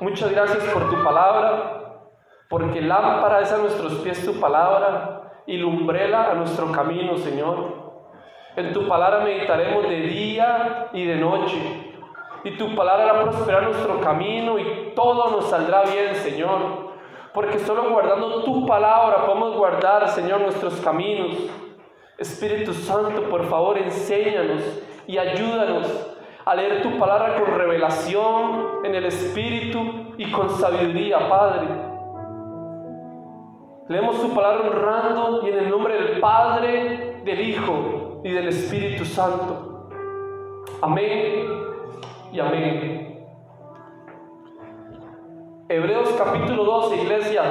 Muchas gracias por tu palabra, porque lámpara es a nuestros pies tu palabra y lumbrela a nuestro camino, Señor. En tu palabra meditaremos de día y de noche. Y tu palabra hará prosperar nuestro camino y todo nos saldrá bien, Señor. Porque solo guardando tu palabra podemos guardar, Señor, nuestros caminos. Espíritu Santo, por favor, enséñanos y ayúdanos a leer tu palabra con revelación en el Espíritu y con sabiduría, Padre. Leemos tu palabra honrando y en el nombre del Padre, del Hijo y del Espíritu Santo. Amén y amén. Hebreos capítulo 12, iglesia,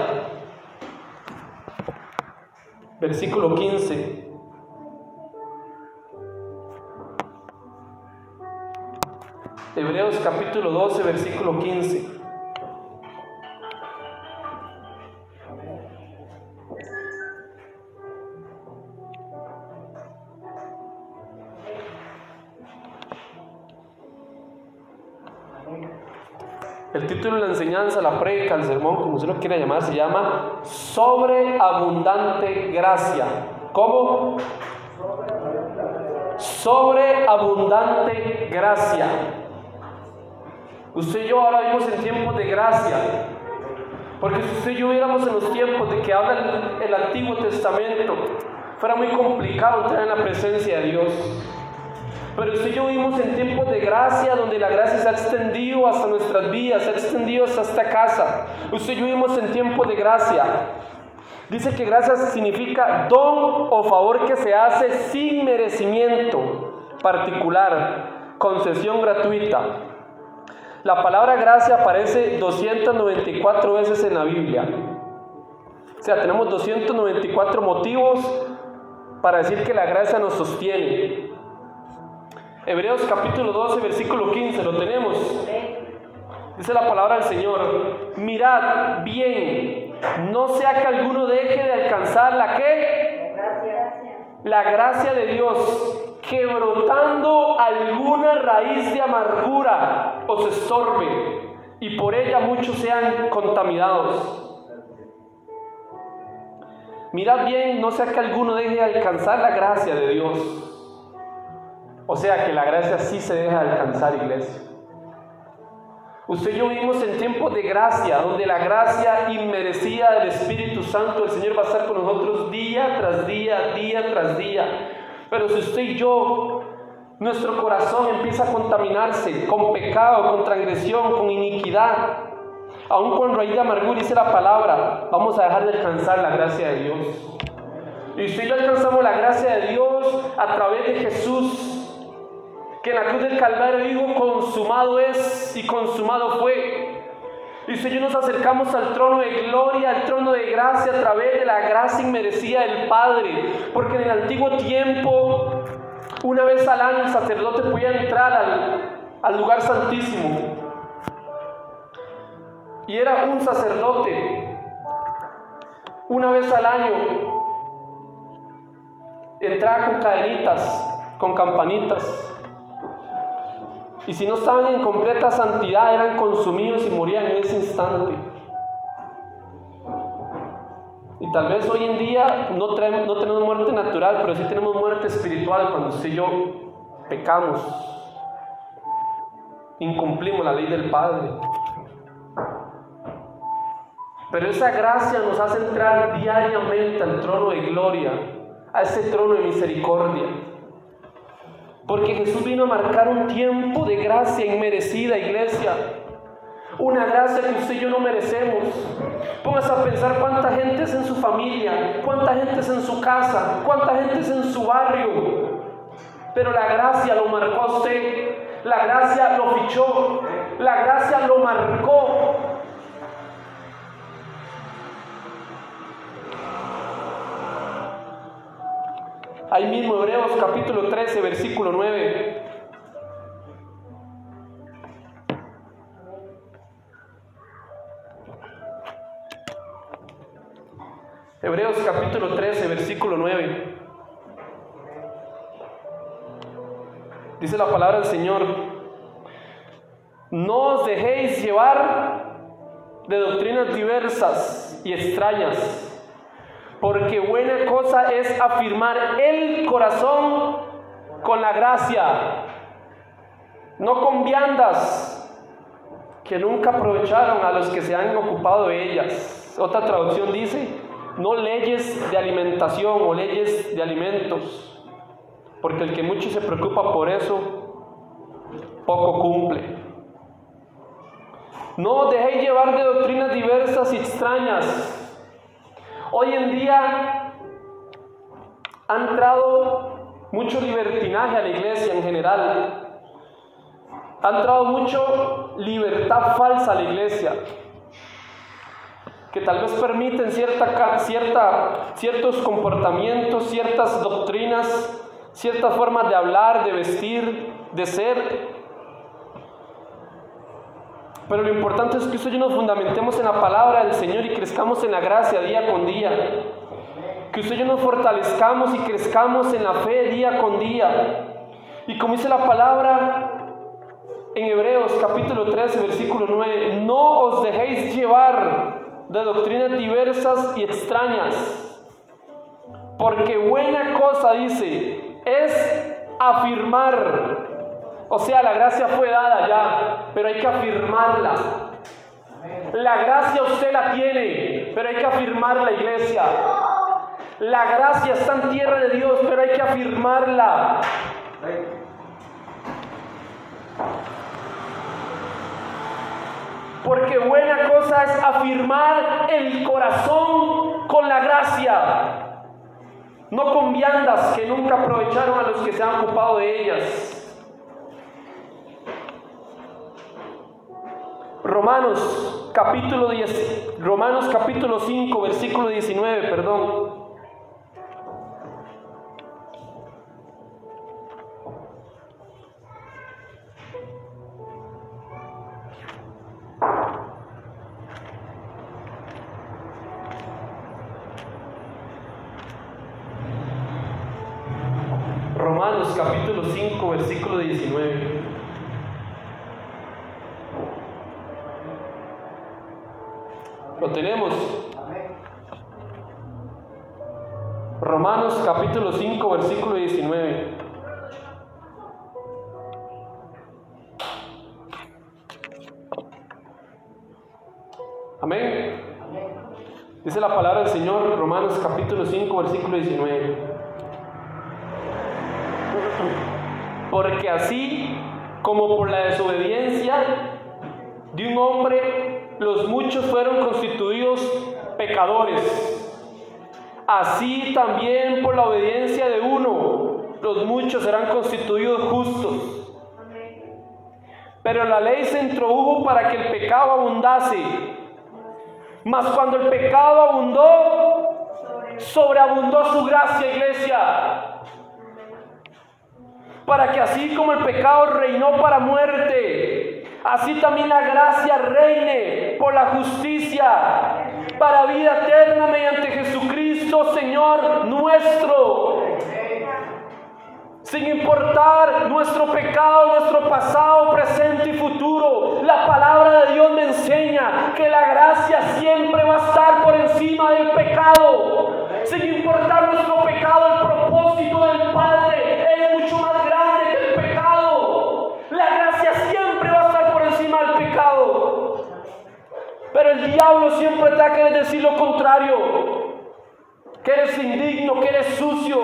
versículo 15. Hebreos capítulo 12, versículo 15. El título de la enseñanza, la predica, el sermón, como usted lo quiera llamar, se llama Sobreabundante Gracia. ¿Cómo? Sobreabundante Gracia. Usted y yo ahora vivimos en tiempos de gracia. Porque si usted y yo viéramos en los tiempos de que habla el, Antiguo Testamento, fuera muy complicado entrar en la presencia de Dios. Pero usted y yo vivimos en tiempos de gracia, donde la gracia se ha extendido hasta nuestras vidas, se ha extendido hasta casa. Usted y yo vivimos en tiempos de gracia. Dice que gracia significa don o favor que se hace sin merecimiento particular, concesión gratuita. La palabra gracia aparece 294 veces en la Biblia. O sea, tenemos 294 motivos para decir que la gracia nos sostiene. Hebreos capítulo 12, versículo 15, lo tenemos. Dice la palabra del Señor, mirad bien, no sea que alguno deje de alcanzar la que? La gracia de Dios que brotando alguna raíz de amargura os estorbe y por ella muchos sean contaminados. Mirad bien, no sea que alguno deje de alcanzar la gracia de Dios. O sea que la gracia sí se deja de alcanzar, iglesia. Usted y yo vivimos en tiempos de gracia, donde la gracia inmerecida del Espíritu Santo, el Señor va a estar con nosotros día tras día, día tras día pero si usted y yo, nuestro corazón empieza a contaminarse con pecado, con transgresión, con iniquidad, aun cuando hay de amargura dice la palabra, vamos a dejar de alcanzar la gracia de Dios. Y si yo alcanzamos la gracia de Dios a través de Jesús, que en la cruz del Calvario dijo, consumado es y consumado fue. Y si yo nos acercamos al trono de gloria, al trono de gracia a través de la gracia inmerecida del Padre. Porque en el antiguo tiempo, una vez al año el sacerdote podía entrar al, al lugar santísimo. Y era un sacerdote. Una vez al año entraba con cadenitas, con campanitas y si no estaban en completa santidad, eran consumidos y morían en ese instante. Tal vez hoy en día no, no tenemos muerte natural, pero sí tenemos muerte espiritual cuando usted y yo pecamos, incumplimos la ley del Padre. Pero esa gracia nos hace entrar diariamente al trono de gloria, a ese trono de misericordia. Porque Jesús vino a marcar un tiempo de gracia inmerecida, iglesia. Una gracia que usted y yo no merecemos. Póngase a pensar cuánta gente es en su familia, cuánta gente es en su casa, cuánta gente es en su barrio. Pero la gracia lo marcó a usted, la gracia lo fichó, la gracia lo marcó. Ahí mismo Hebreos capítulo 13, versículo 9. Hebreos capítulo 13, versículo 9. Dice la palabra del Señor, no os dejéis llevar de doctrinas diversas y extrañas. Porque buena cosa es afirmar el corazón con la gracia, no con viandas que nunca aprovecharon a los que se han ocupado de ellas. Otra traducción dice, no leyes de alimentación o leyes de alimentos, porque el que mucho se preocupa por eso, poco cumple. No dejéis llevar de doctrinas diversas y extrañas. Hoy en día ha entrado mucho libertinaje a la iglesia en general. Ha entrado mucho libertad falsa a la iglesia que tal vez permiten cierta, cierta, ciertos comportamientos, ciertas doctrinas, ciertas formas de hablar, de vestir, de ser. Pero lo importante es que usted y yo nos fundamentemos en la palabra del Señor y crezcamos en la gracia día con día. Que usted y yo nos fortalezcamos y crezcamos en la fe día con día. Y como dice la palabra en Hebreos capítulo 13, versículo 9, no os dejéis llevar de doctrinas diversas y extrañas. Porque buena cosa, dice, es afirmar. O sea, la gracia fue dada ya, pero hay que afirmarla. La gracia usted la tiene, pero hay que afirmar la iglesia. La gracia está en tierra de Dios, pero hay que afirmarla. Porque buena cosa es afirmar el corazón con la gracia, no con viandas que nunca aprovecharon a los que se han ocupado de ellas. Romanos capítulo 10, Romanos capítulo 5, versículo 19, perdón. Romanos capítulo 5, versículo 19. Amén. Dice la palabra del Señor, Romanos capítulo 5, versículo 19. Porque así como por la desobediencia de un hombre, los muchos fueron constituidos pecadores. Así también por la obediencia de uno, los muchos serán constituidos justos. Pero la ley se introdujo para que el pecado abundase. Mas cuando el pecado abundó, sobreabundó su gracia, iglesia para que así como el pecado reinó para muerte, así también la gracia reine por la justicia para vida eterna mediante Jesucristo, Señor nuestro. Sin importar nuestro pecado, nuestro pasado, presente y futuro, la palabra de Dios me enseña que la gracia siempre va a estar por encima del pecado. Sin importar nuestro pecado, el propósito del Padre es mucho más Pero el diablo siempre ataca de decir lo contrario, que eres indigno, que eres sucio.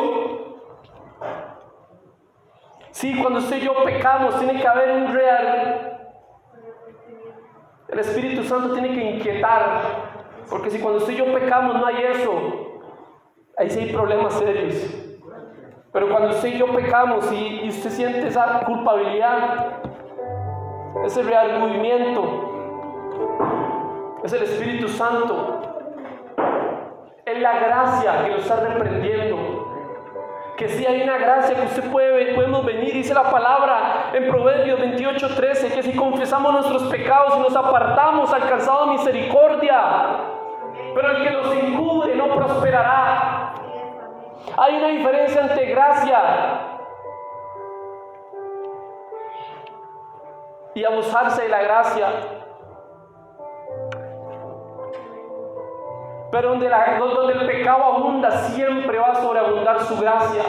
Sí, cuando usted y yo pecamos, tiene que haber un real. El Espíritu Santo tiene que inquietar, porque si cuando usted y yo pecamos no hay eso, ahí sí hay problemas serios. Pero cuando usted y yo pecamos y, y usted siente esa culpabilidad, ese real movimiento, es el Espíritu Santo. Es la gracia que lo está reprendiendo. Que si hay una gracia que usted puede, podemos venir, dice la palabra en Proverbios 28, 13, que si confesamos nuestros pecados y nos apartamos, alcanzado misericordia. Pero el que los encubre no prosperará. Hay una diferencia entre gracia y abusarse de la gracia. Pero donde, el pecado abunda, siempre va a sobreabundar su gracia.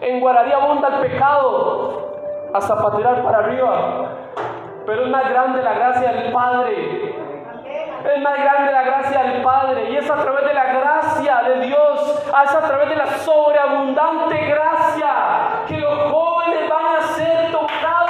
En Guararí abunda el pecado hasta para tirar para arriba. Pero es más grande la gracia del Padre. Es más grande la gracia del Padre. Y es a través de la gracia de Dios, es a través de la sobreabundante gracia que los jóvenes van a ser tocados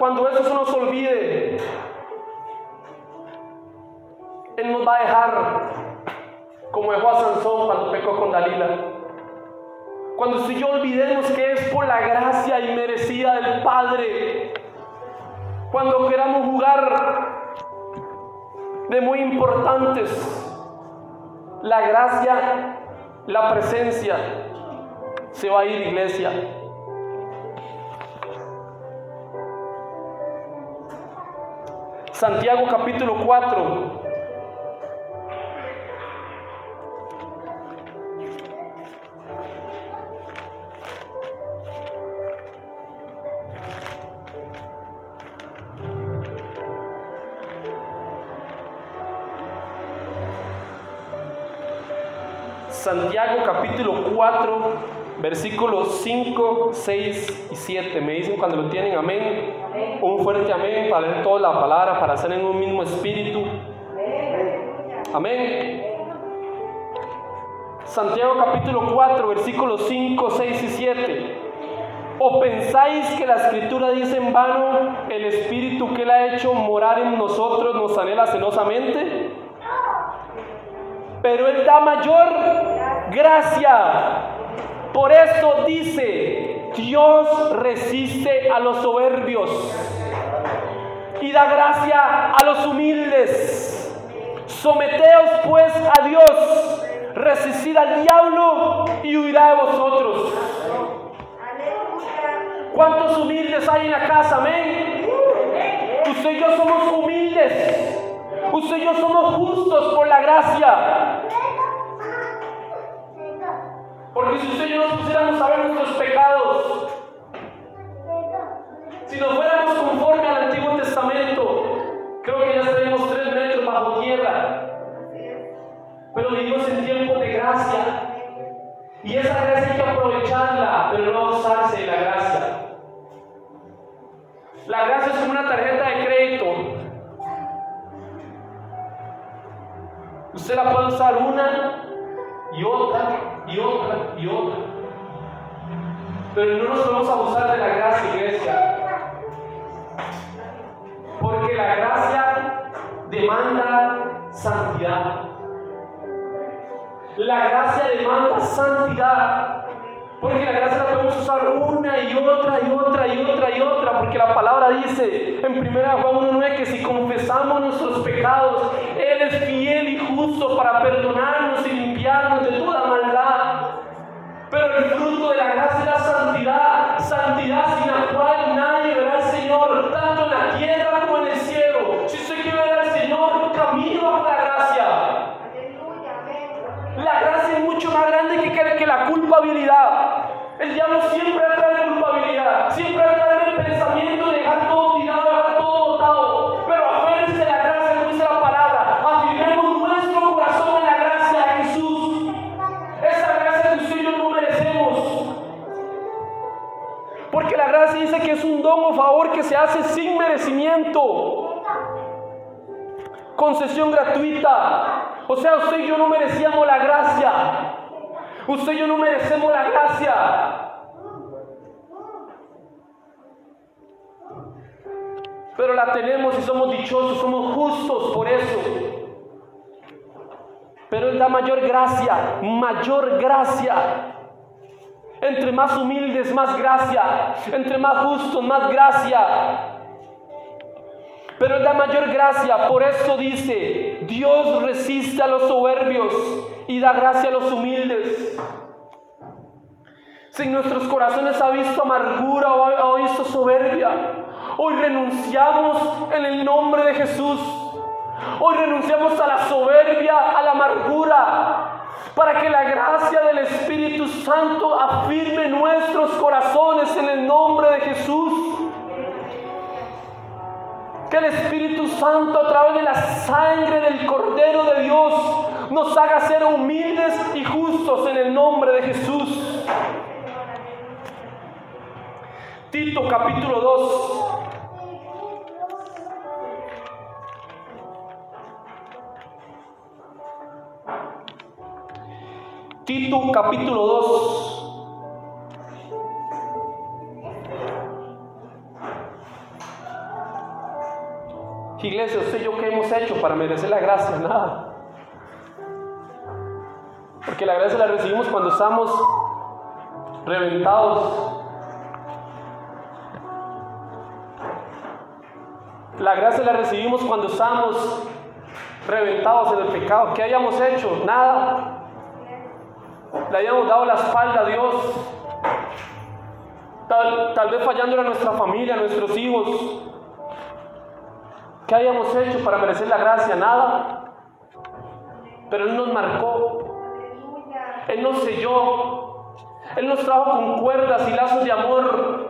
cuando eso, se nos olvide, Él nos va a dejar como dejó a Sansón cuando pecó con Dalila. Cuando si yo olvidemos que es por la gracia inmerecida del Padre. Cuando queramos jugar de muy importantes, la gracia, la presencia, se va a ir iglesia. Santiago capítulo 4. Santiago capítulo 4, versículos 5, 6 y 7. Me dicen cuando lo tienen, amén. Un fuerte amén para leer toda la palabra, para hacer en un mismo espíritu. Amén. Santiago capítulo 4, versículos 5, 6 y 7. ¿O pensáis que la escritura dice en vano, el espíritu que él ha hecho morar en nosotros nos anhela celosamente? Pero él da mayor gracia. Por eso dice, Dios resiste a los soberbios y da gracia a los humildes. Someteos pues a Dios, resistid al diablo y huirá de vosotros. ¿Cuántos humildes hay en la casa? Amén. Usted y yo somos humildes. Usted y yo somos justos por la gracia. Porque si usted y yo nos pusiéramos a ver nuestros pecados, si nos fuéramos conforme al Antiguo Testamento, creo que ya estaríamos tres metros bajo tierra. Pero vivimos en tiempos de gracia. Y esa gracia hay que aprovecharla, pero no usarse la gracia. La gracia es como una tarjeta de crédito. Usted la puede usar una y otra y otra y otra. Pero no nos podemos abusar de la gracia, iglesia. Porque la gracia demanda santidad. La gracia demanda santidad. Porque la gracia la podemos usar una y otra y otra y otra y otra. Porque la palabra dice en 1 Juan 1.9 que si confesamos nuestros pecados, Él es fiel y justo para perdonarnos Pero el fruto de la gracia es la santidad. Santidad sin la cual nadie verá al Señor, tanto en la tierra como en el cielo. Si usted quiere ver al Señor, camino bajo la gracia. La gracia es mucho más grande que, que la culpabilidad. El diablo siempre trae culpabilidad, siempre trae se hace sin merecimiento. Concesión gratuita. O sea, usted y yo no merecíamos la gracia. Usted y yo no merecemos la gracia. pero la tenemos y somos dichosos, somos justos por eso. Pero Él da mayor gracia, mayor gracia. Entre más humildes, más gracia. Entre más justos, más gracia. Pero Él da mayor gracia. Por eso dice, Dios resiste a los soberbios y da gracia a los humildes. Si en nuestros corazones ha visto amargura o ha visto soberbia, hoy renunciamos en el nombre de Jesús. Hoy renunciamos a la soberbia, a la amargura, para que la gracia del Espíritu Santo afirme nuestros corazones en el nombre de Jesús. Que el Espíritu Santo a través de la sangre del Cordero de Dios nos haga ser humildes y justos en el nombre de Jesús. Tito capítulo 2. Tito capítulo 2. Iglesia, usted yo qué hemos hecho para merecer la gracia? Nada. Porque la gracia la recibimos cuando estamos reventados. La gracia la recibimos cuando estamos reventados en el pecado. ¿Qué hayamos hecho? Nada. Le hayamos dado la espalda a Dios. Tal, tal vez fallándole a nuestra familia, a nuestros hijos. ¿Qué hayamos hecho para merecer la gracia? Nada. Pero Él nos marcó. Él nos selló. Él nos trajo con cuerdas y lazos de amor.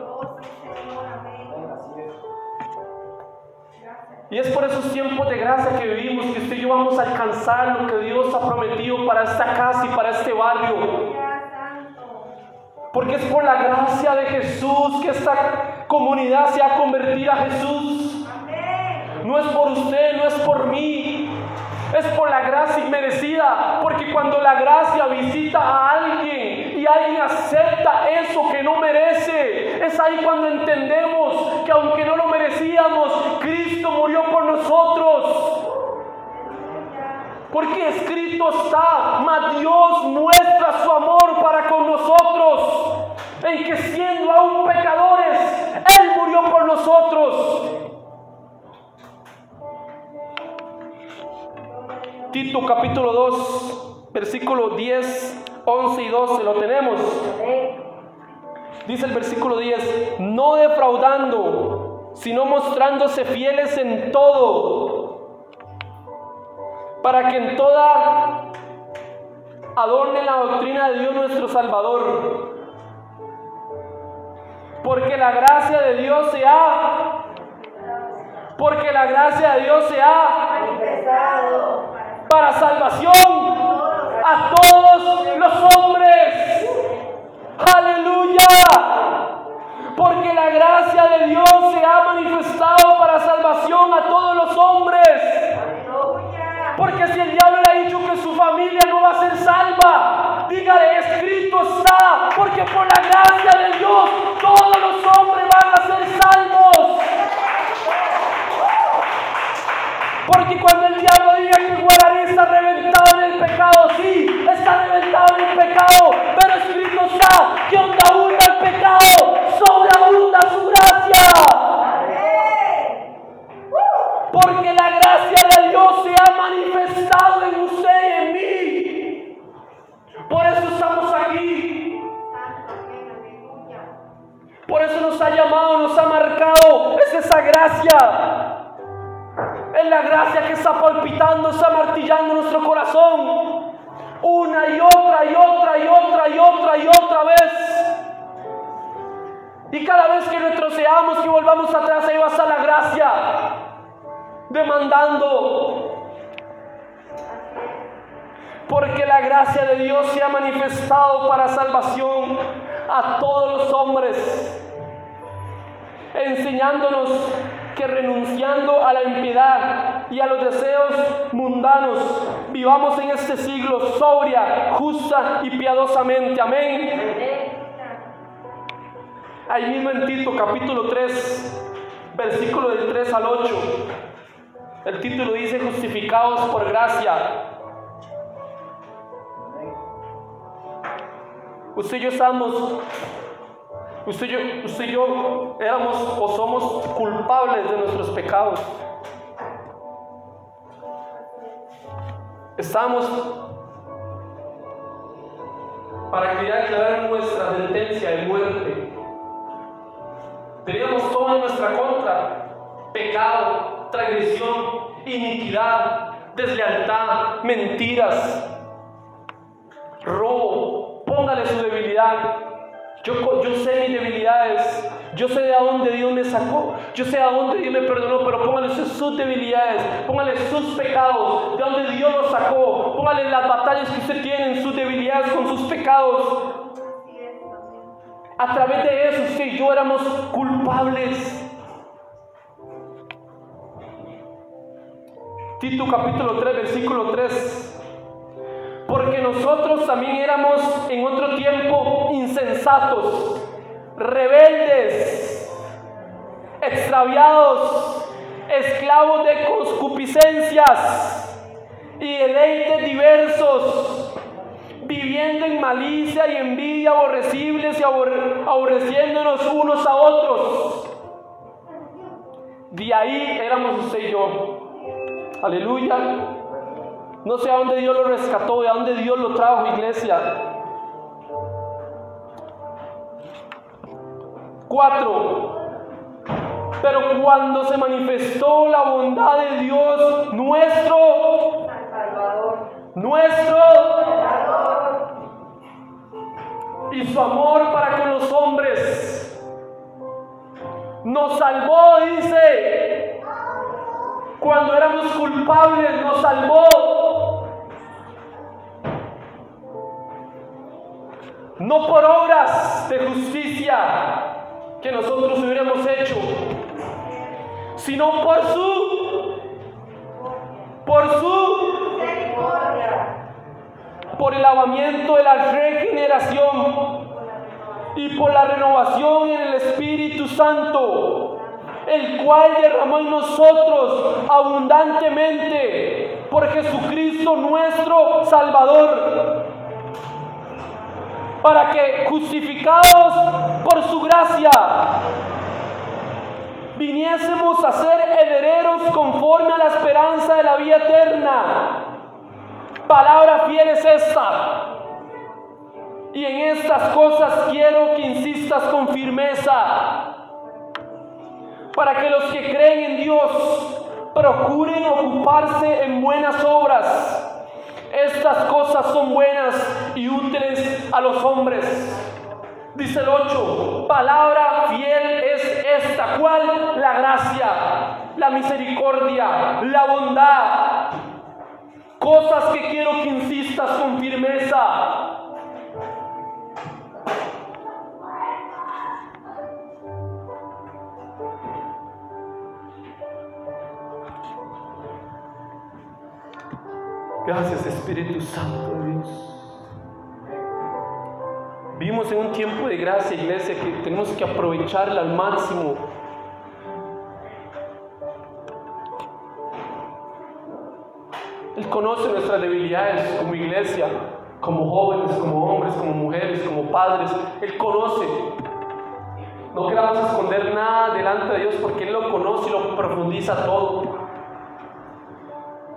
Y es por esos tiempos de gracia que vivimos que usted y yo vamos a alcanzar lo que Dios ha prometido para esta casa y para este barrio. Porque es por la gracia de Jesús que esta comunidad se ha convertido a Jesús. No es por usted, no es por mí. Es por la gracia inmerecida. Porque cuando la gracia visita a alguien alguien acepta eso que no merece, es ahí cuando entendemos que aunque no lo merecíamos, Cristo murió por nosotros. Porque escrito está, mas Dios muestra su amor para con nosotros, en que siendo aún pecadores, Él murió por nosotros. Tito capítulo 2, versículo 10, 11 y 12, lo tenemos. Dice el versículo 10, no defraudando, sino mostrándose fieles en todo, para que en toda adorne la doctrina de Dios nuestro Salvador. Porque la gracia de Dios se ha, porque la gracia de Dios se ha para salvación a todos los hombres. Aleluya. Porque la gracia de Dios se ha manifestado para salvación a todos los hombres. Porque si el diablo le ha dicho que su familia no va a ser salva, dígale, escrito está, porque por la gracia de Dios todos los hombres van a ser salvos. Porque cuando el diablo diga que Guaraní está reventado en el pecado, sí, está reventado en el pecado, pero escrito está que donde abunda el pecado, sobreabunda su gracia. Porque la gracia de Dios se ha manifestado en usted y en mí. Por eso estamos aquí. Por eso nos ha llamado, nos ha marcado. Es esa gracia. Es la gracia que está palpitando, está martillando nuestro corazón. Una y otra y otra y otra y otra y otra vez. Y cada vez que retrocedamos, que volvamos atrás, ahí va a estar la gracia. Demandando. Porque la gracia de Dios se ha manifestado para salvación a todos los hombres, enseñándonos que renunciando a la impiedad y a los deseos mundanos, vivamos en este siglo sobria, justa y piadosamente. Amén. Ahí mismo en Tito capítulo 3, versículo del 3 al 8. El título dice justificados por gracia. Usted y yo estamos, usted y yo, usted yo éramos o somos culpables de nuestros pecados. Estamos para que ya nuestra sentencia de muerte. Teníamos todo en nuestra contra, pecado, transgresión, iniquidad, deslealtad, mentiras, robo. Póngale su debilidad. Yo, yo sé mis debilidades. Yo sé de dónde Dios me sacó. Yo sé a dónde Dios me perdonó. Pero póngale sus debilidades. Póngale sus pecados. De dónde Dios los sacó. Póngale las batallas que usted tiene en sus debilidades con sus pecados. A través de eso usted y yo éramos culpables. Tito capítulo 3, versículo 3. Porque nosotros también éramos en otro tiempo insensatos, rebeldes, extraviados, esclavos de concupiscencias y deleites diversos, viviendo en malicia y envidia aborrecibles y aborreciéndonos unos a otros. De ahí éramos usted y yo. Aleluya. No sé a dónde Dios lo rescató, a dónde Dios lo trajo, iglesia. Cuatro. Pero cuando se manifestó la bondad de Dios, nuestro, nuestro, y su amor para con los hombres, nos salvó, dice, cuando éramos culpables, nos salvó. No por obras de justicia que nosotros hubiéramos hecho, sino por su, por su, por el lavamiento de la regeneración y por la renovación en el Espíritu Santo el cual derramó en nosotros abundantemente por Jesucristo nuestro Salvador, para que justificados por su gracia, viniésemos a ser herederos conforme a la esperanza de la vida eterna. Palabra fiel es esta. Y en estas cosas quiero que insistas con firmeza para que los que creen en Dios procuren ocuparse en buenas obras. Estas cosas son buenas y útiles a los hombres. Dice el 8, palabra fiel es esta, ¿cuál? La gracia, la misericordia, la bondad. Cosas que quiero que insistas con firmeza. Gracias Espíritu Santo Dios. Vivimos en un tiempo de gracia, iglesia, que tenemos que aprovecharla al máximo. Él conoce nuestras debilidades como iglesia, como jóvenes, como hombres, como mujeres, como padres. Él conoce. No queramos esconder nada delante de Dios porque Él lo conoce y lo profundiza todo.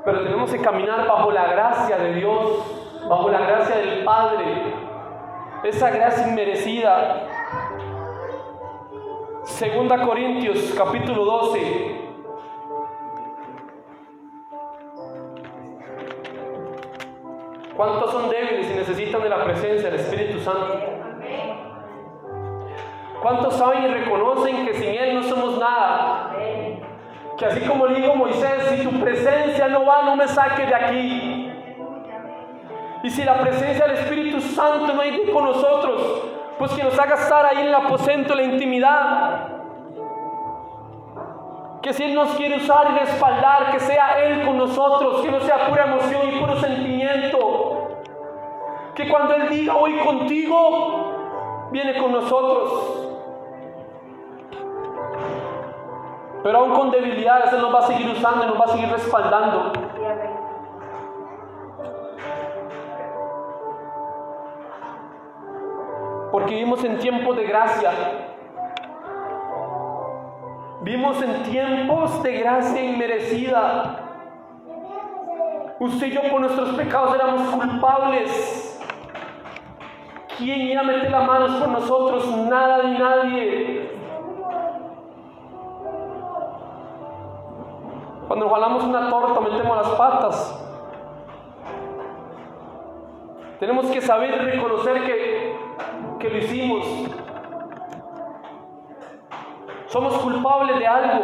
Pero tenemos que caminar bajo la gracia de Dios, bajo la gracia del Padre, esa gracia inmerecida. Segunda Corintios capítulo 12. ¿Cuántos son débiles y necesitan de la presencia del Espíritu Santo? ¿Cuántos saben y reconocen que sin Él no somos nada? Que así como le dijo Moisés, si tu presencia no va, no me saques de aquí. Y si la presencia del Espíritu Santo no hay con nosotros, pues que nos haga estar ahí en el aposento, en la intimidad. Que si Él nos quiere usar y respaldar, que sea Él con nosotros, que no sea pura emoción y puro sentimiento. Que cuando Él diga hoy contigo, viene con nosotros. Pero aún con debilidades Él nos va a seguir usando y nos va a seguir respaldando. Porque vivimos en tiempos de gracia. Vivimos en tiempos de gracia inmerecida. Usted y yo por nuestros pecados éramos culpables. ¿Quién iba a meter las manos por nosotros? Nada ni nadie. Cuando jalamos una torta metemos las patas. Tenemos que saber reconocer que, que lo hicimos. Somos culpables de algo.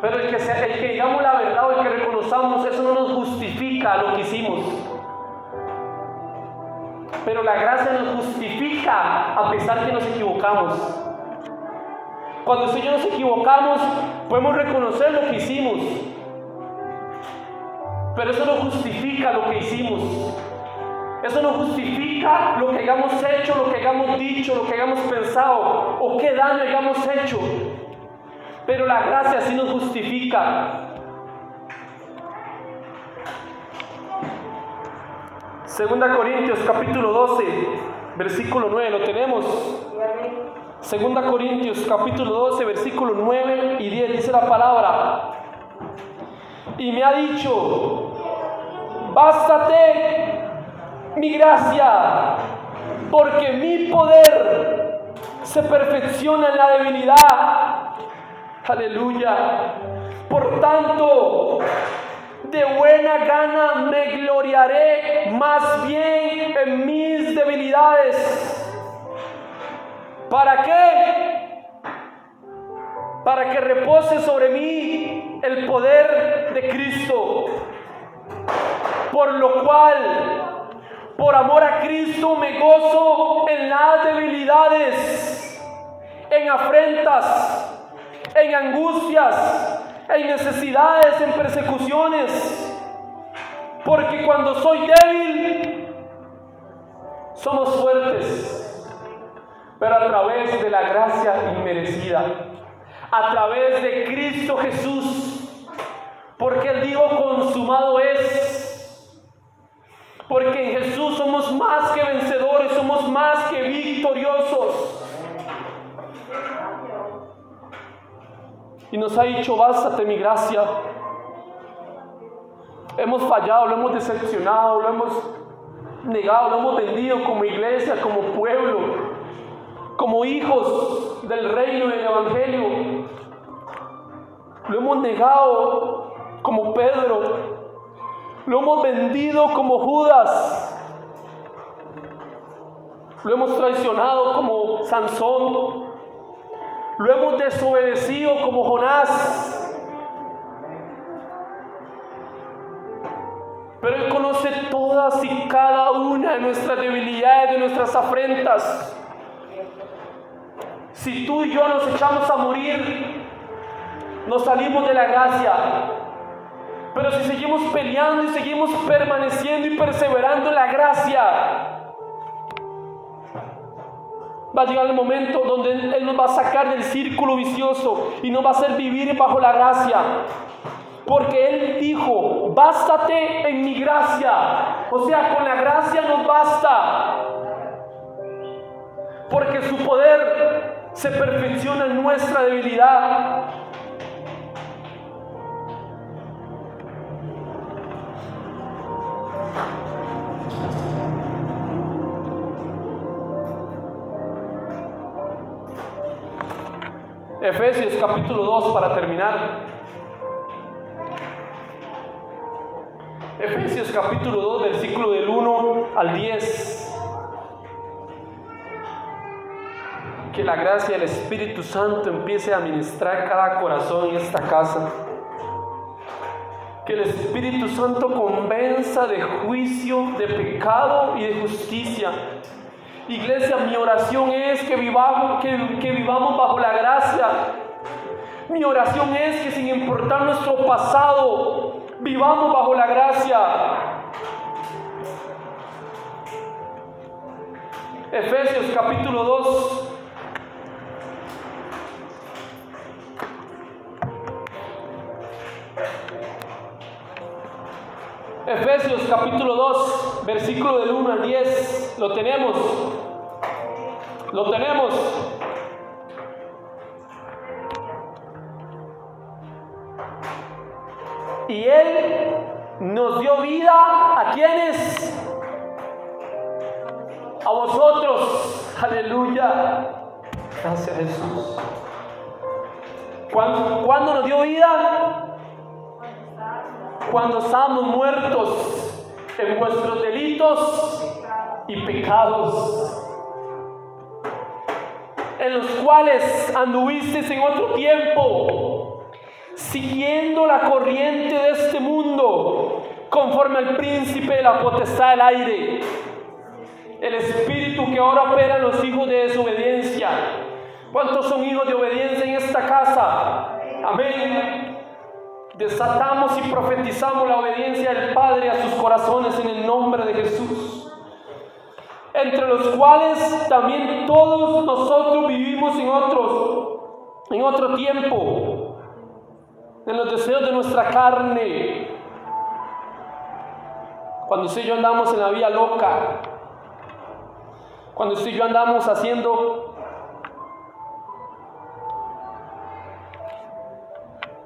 Pero el que, el que digamos la verdad o el que reconozcamos, eso no nos justifica lo que hicimos. Pero la gracia nos justifica a pesar que nos equivocamos. Cuando usted y nos equivocamos, podemos reconocer lo que hicimos. Pero eso no justifica lo que hicimos. Eso no justifica lo que hayamos hecho, lo que hayamos dicho, lo que hayamos pensado o qué daño hayamos hecho. Pero la gracia sí nos justifica. Segunda Corintios capítulo 12, versículo 9, lo tenemos. Sí, amén. Segunda Corintios capítulo 12, versículo 9 y 10 dice la palabra. Y me ha dicho, bástate mi gracia, porque mi poder se perfecciona en la debilidad. Aleluya. Por tanto, de buena gana me gloriaré más bien en mis debilidades. ¿Para qué? Para que repose sobre mí el poder de Cristo. Por lo cual, por amor a Cristo, me gozo en las debilidades, en afrentas, en angustias, en necesidades, en persecuciones. Porque cuando soy débil, somos fuertes pero a través de la gracia inmerecida, a través de Cristo Jesús, porque Él dijo, consumado es, porque en Jesús somos más que vencedores, somos más que victoriosos. Y nos ha dicho, bástate mi gracia. Hemos fallado, lo hemos decepcionado, lo hemos negado, lo hemos vendido como iglesia, como pueblo como hijos del reino del evangelio. Lo hemos negado como Pedro. Lo hemos vendido como Judas. Lo hemos traicionado como Sansón. Lo hemos desobedecido como Jonás. Pero Él conoce todas y cada una de nuestras debilidades, de nuestras afrentas. Si tú y yo nos echamos a morir, nos salimos de la gracia. Pero si seguimos peleando y seguimos permaneciendo y perseverando en la gracia, va a llegar el momento donde Él nos va a sacar del círculo vicioso y nos va a hacer vivir bajo la gracia. Porque Él dijo, bástate en mi gracia. O sea, con la gracia nos basta. Porque su poder se perfecciona en nuestra debilidad. Efesios capítulo 2 para terminar. Efesios capítulo 2 versículo del 1 al 10. Que la gracia del Espíritu Santo empiece a ministrar cada corazón en esta casa. Que el Espíritu Santo convenza de juicio, de pecado y de justicia. Iglesia, mi oración es que vivamos, que, que vivamos bajo la gracia. Mi oración es que sin importar nuestro pasado, vivamos bajo la gracia. Efesios capítulo 2, Efesios capítulo 2, versículo del 1 al 10. Lo tenemos. Lo tenemos. Y Él nos dio vida a quienes? A vosotros. Aleluya. Gracias Jesús. ¿Cuándo, ¿Cuándo nos dio vida? Cuando estábamos muertos en vuestros delitos y pecados en los cuales anduvisteis en otro tiempo, siguiendo la corriente de este mundo, conforme al príncipe de la potestad del aire, el espíritu que ahora opera en los hijos de desobediencia. ¿Cuántos son hijos de obediencia en esta casa? Amén. Desatamos y profetizamos la obediencia del Padre a sus corazones en el nombre de Jesús entre los cuales también todos nosotros vivimos en otros, en otro tiempo, en los deseos de nuestra carne. Cuando usted y yo andamos en la vía loca, cuando usted y yo andamos haciendo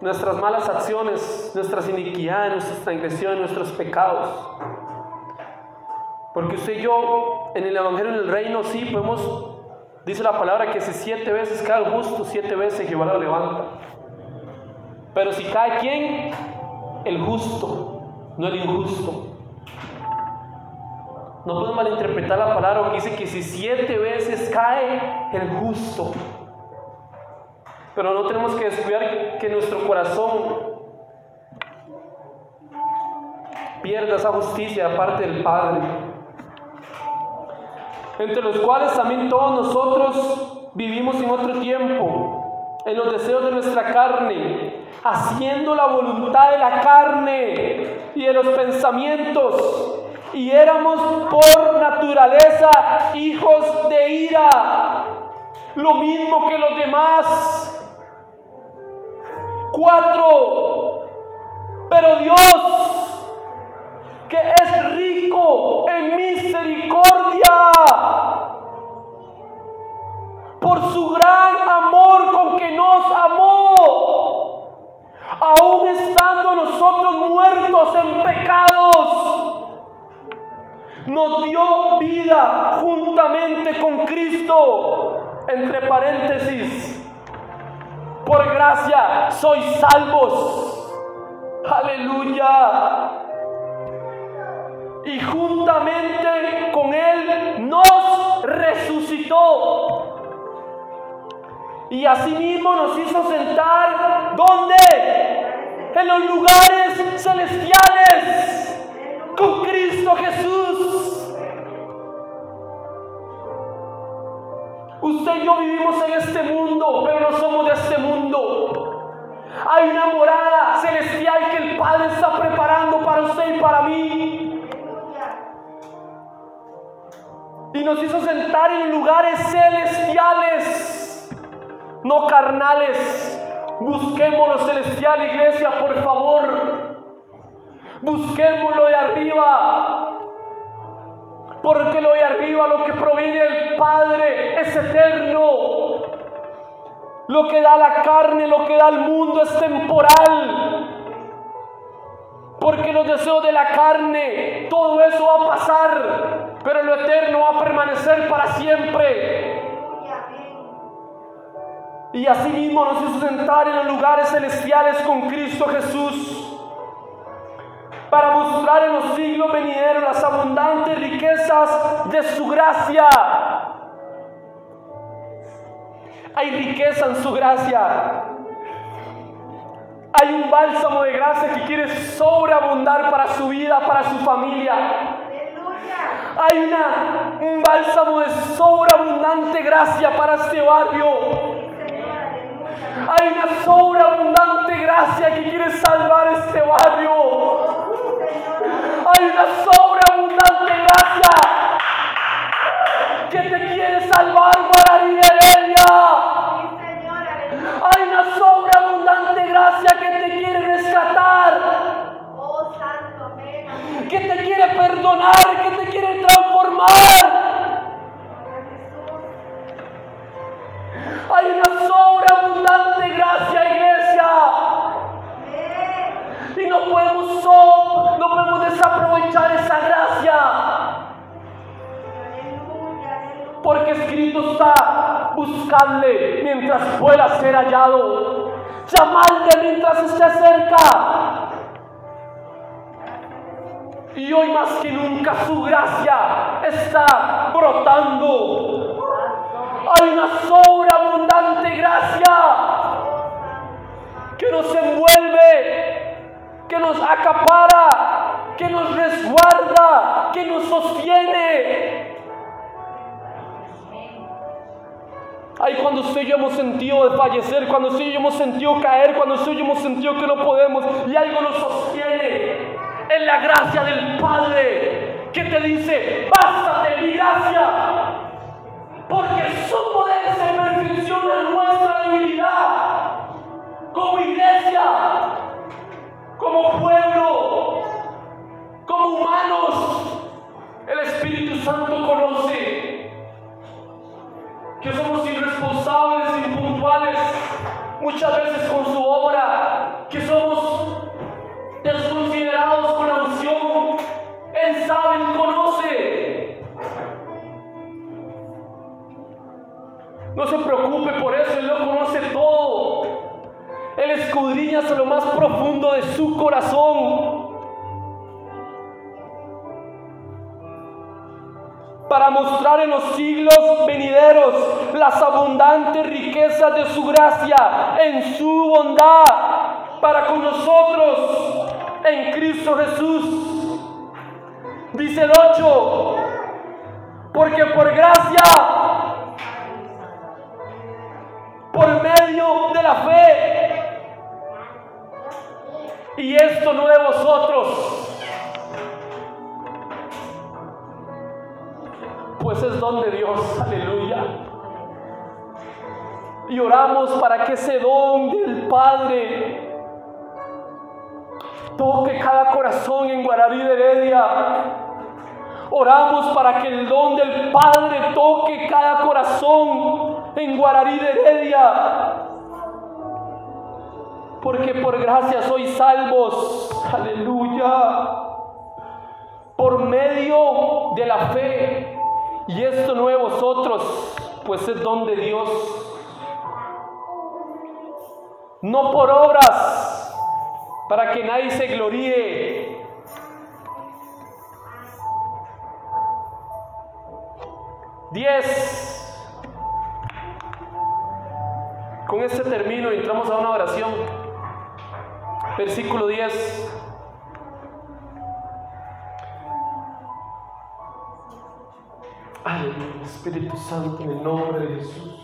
nuestras malas acciones, nuestras iniquidades, nuestras transgresiones, nuestros pecados. Porque usted y yo en el Evangelio del Reino sí podemos, dice la palabra que si siete veces cae el justo, siete veces Jehová lo levanta. Pero si cae quién? El justo, no el injusto. No podemos malinterpretar la palabra que dice que si siete veces cae el justo. Pero no tenemos que descuidar que nuestro corazón pierda esa justicia aparte del Padre entre los cuales también todos nosotros vivimos en otro tiempo, en los deseos de nuestra carne, haciendo la voluntad de la carne y de los pensamientos, y éramos por naturaleza hijos de ira, lo mismo que los demás. Cuatro, pero Dios que es rico en misericordia, por su gran amor con que nos amó, aún estando nosotros muertos en pecados, nos dio vida juntamente con Cristo, entre paréntesis, por gracia sois salvos. Aleluya y juntamente con Él nos resucitó. Y asimismo nos hizo sentar, ¿dónde? En los lugares celestiales, con Cristo Jesús. Usted y yo vivimos en este mundo, pero no somos de este mundo. Hay una morada celestial que el Padre está preparando para usted y para mí. y nos hizo sentar en lugares celestiales, no carnales. Busquemos lo celestial, iglesia, por favor. Busquémoslo de arriba. Porque lo de arriba, lo que proviene del Padre, es eterno. Lo que da la carne, lo que da el mundo es temporal. Porque los deseos de la carne, todo eso va a pasar pero lo eterno va a permanecer para siempre. Y así mismo nos hizo sentar en los lugares celestiales con Cristo Jesús para mostrar en los siglos venideros las abundantes riquezas de su gracia. Hay riqueza en su gracia. Hay un bálsamo de gracia que quiere sobreabundar para su vida, para su familia. Hay una, un bálsamo de sobreabundante gracia para este barrio. Hay una sobreabundante gracia que quiere salvar este barrio. Hay una sobreabundante gracia que te quiere salvar para Heredia. Hay una sobreabundante gracia que te quiere rescatar. Oh Santo Benjamín, Que te quiere perdonar, que te quiere transformar. Hay una sobreabundante gracia, iglesia. Y no podemos soportar no podemos desaprovechar esa gracia. Porque escrito está, buscarle mientras pueda ser hallado. Llamarle mientras esté cerca. Y hoy más que nunca su gracia está brotando. Hay una sobreabundante gracia que nos envuelve, que nos acapara, que nos resguarda, que nos sostiene. Ay, cuando usted y yo hemos sentido desfallecer, cuando usted y yo hemos sentido caer, cuando usted y yo hemos sentido que no podemos y algo nos sostiene. Es la gracia del Padre que te dice, bástate mi gracia, porque su poder se perfecciona en nuestra debilidad, como iglesia, como pueblo, como humanos. El Espíritu Santo conoce que somos irresponsables, impuntuales, muchas veces con su obra, que somos desconsiderados con la unción. Él sabe, Él conoce. No se preocupe por eso, Él lo conoce todo. Él escudriña hasta lo más profundo de su corazón. Para mostrar en los siglos venideros las abundantes riquezas de su gracia en su bondad para con nosotros en Cristo Jesús. Dice el 8, porque por gracia, por medio de la fe, y esto no de vosotros, pues es don de Dios, aleluya. Y oramos para que ese don del Padre toque cada corazón en Guararí de Heredia. Oramos para que el don del Padre toque cada corazón en Guararí de Heredia. Porque por gracia sois salvos. Aleluya. Por medio de la fe. Y esto no de vosotros, pues es don de Dios. No por obras, para que nadie se gloríe. Diez. Con este término entramos a una oración. Versículo 10. Aleluya, Espíritu Santo, en el nombre de Jesús.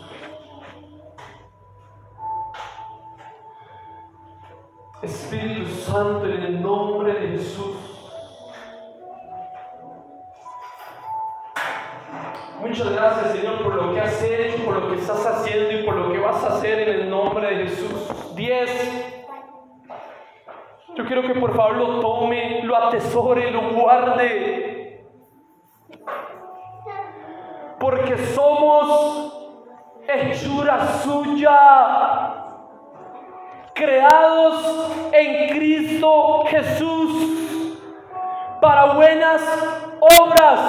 Espíritu Santo, en el nombre de Jesús. Muchas gracias, Señor, por lo que has hecho, por lo que estás haciendo y por lo que vas a hacer en el nombre de Jesús. 10. Yo quiero que por favor lo tome, lo atesore, lo guarde. Porque somos hechura suya, creados en Cristo Jesús para buenas obras.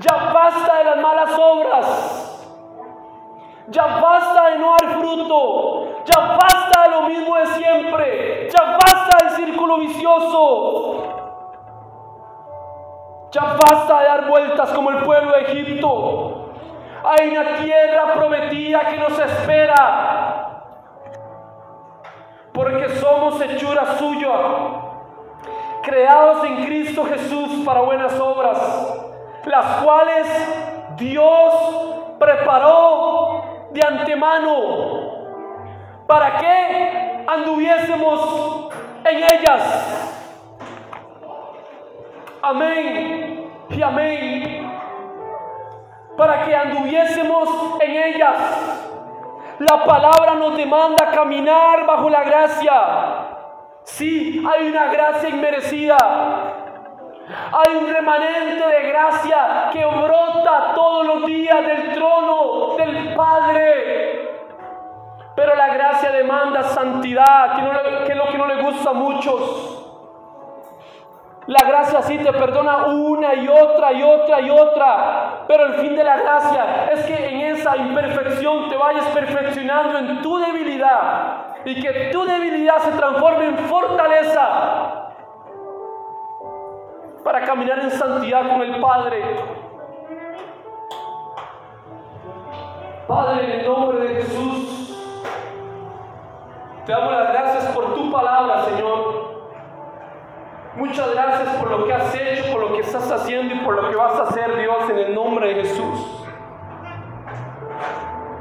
Ya basta de las malas obras. Ya basta de no dar fruto. Ya basta de lo mismo de siempre. Ya basta del círculo vicioso. Ya basta de dar vueltas como el pueblo de Egipto. Hay una tierra prometida que nos espera. Porque somos hechura suya. Creados en Cristo Jesús para buenas obras las cuales Dios preparó de antemano para que anduviésemos en ellas. Amén y amén. Para que anduviésemos en ellas. La palabra nos demanda caminar bajo la gracia. Sí, hay una gracia inmerecida. Hay un remanente de gracia que brota todos los días del trono del Padre. Pero la gracia demanda santidad, que, que es lo que no le gusta a muchos. La gracia sí te perdona una y otra y otra y otra. Pero el fin de la gracia es que en esa imperfección te vayas perfeccionando en tu debilidad. Y que tu debilidad se transforme en fortaleza. Para caminar en santidad con el Padre. Padre, en el nombre de Jesús, te damos las gracias por tu palabra, Señor. Muchas gracias por lo que has hecho, por lo que estás haciendo y por lo que vas a hacer, Dios, en el nombre de Jesús.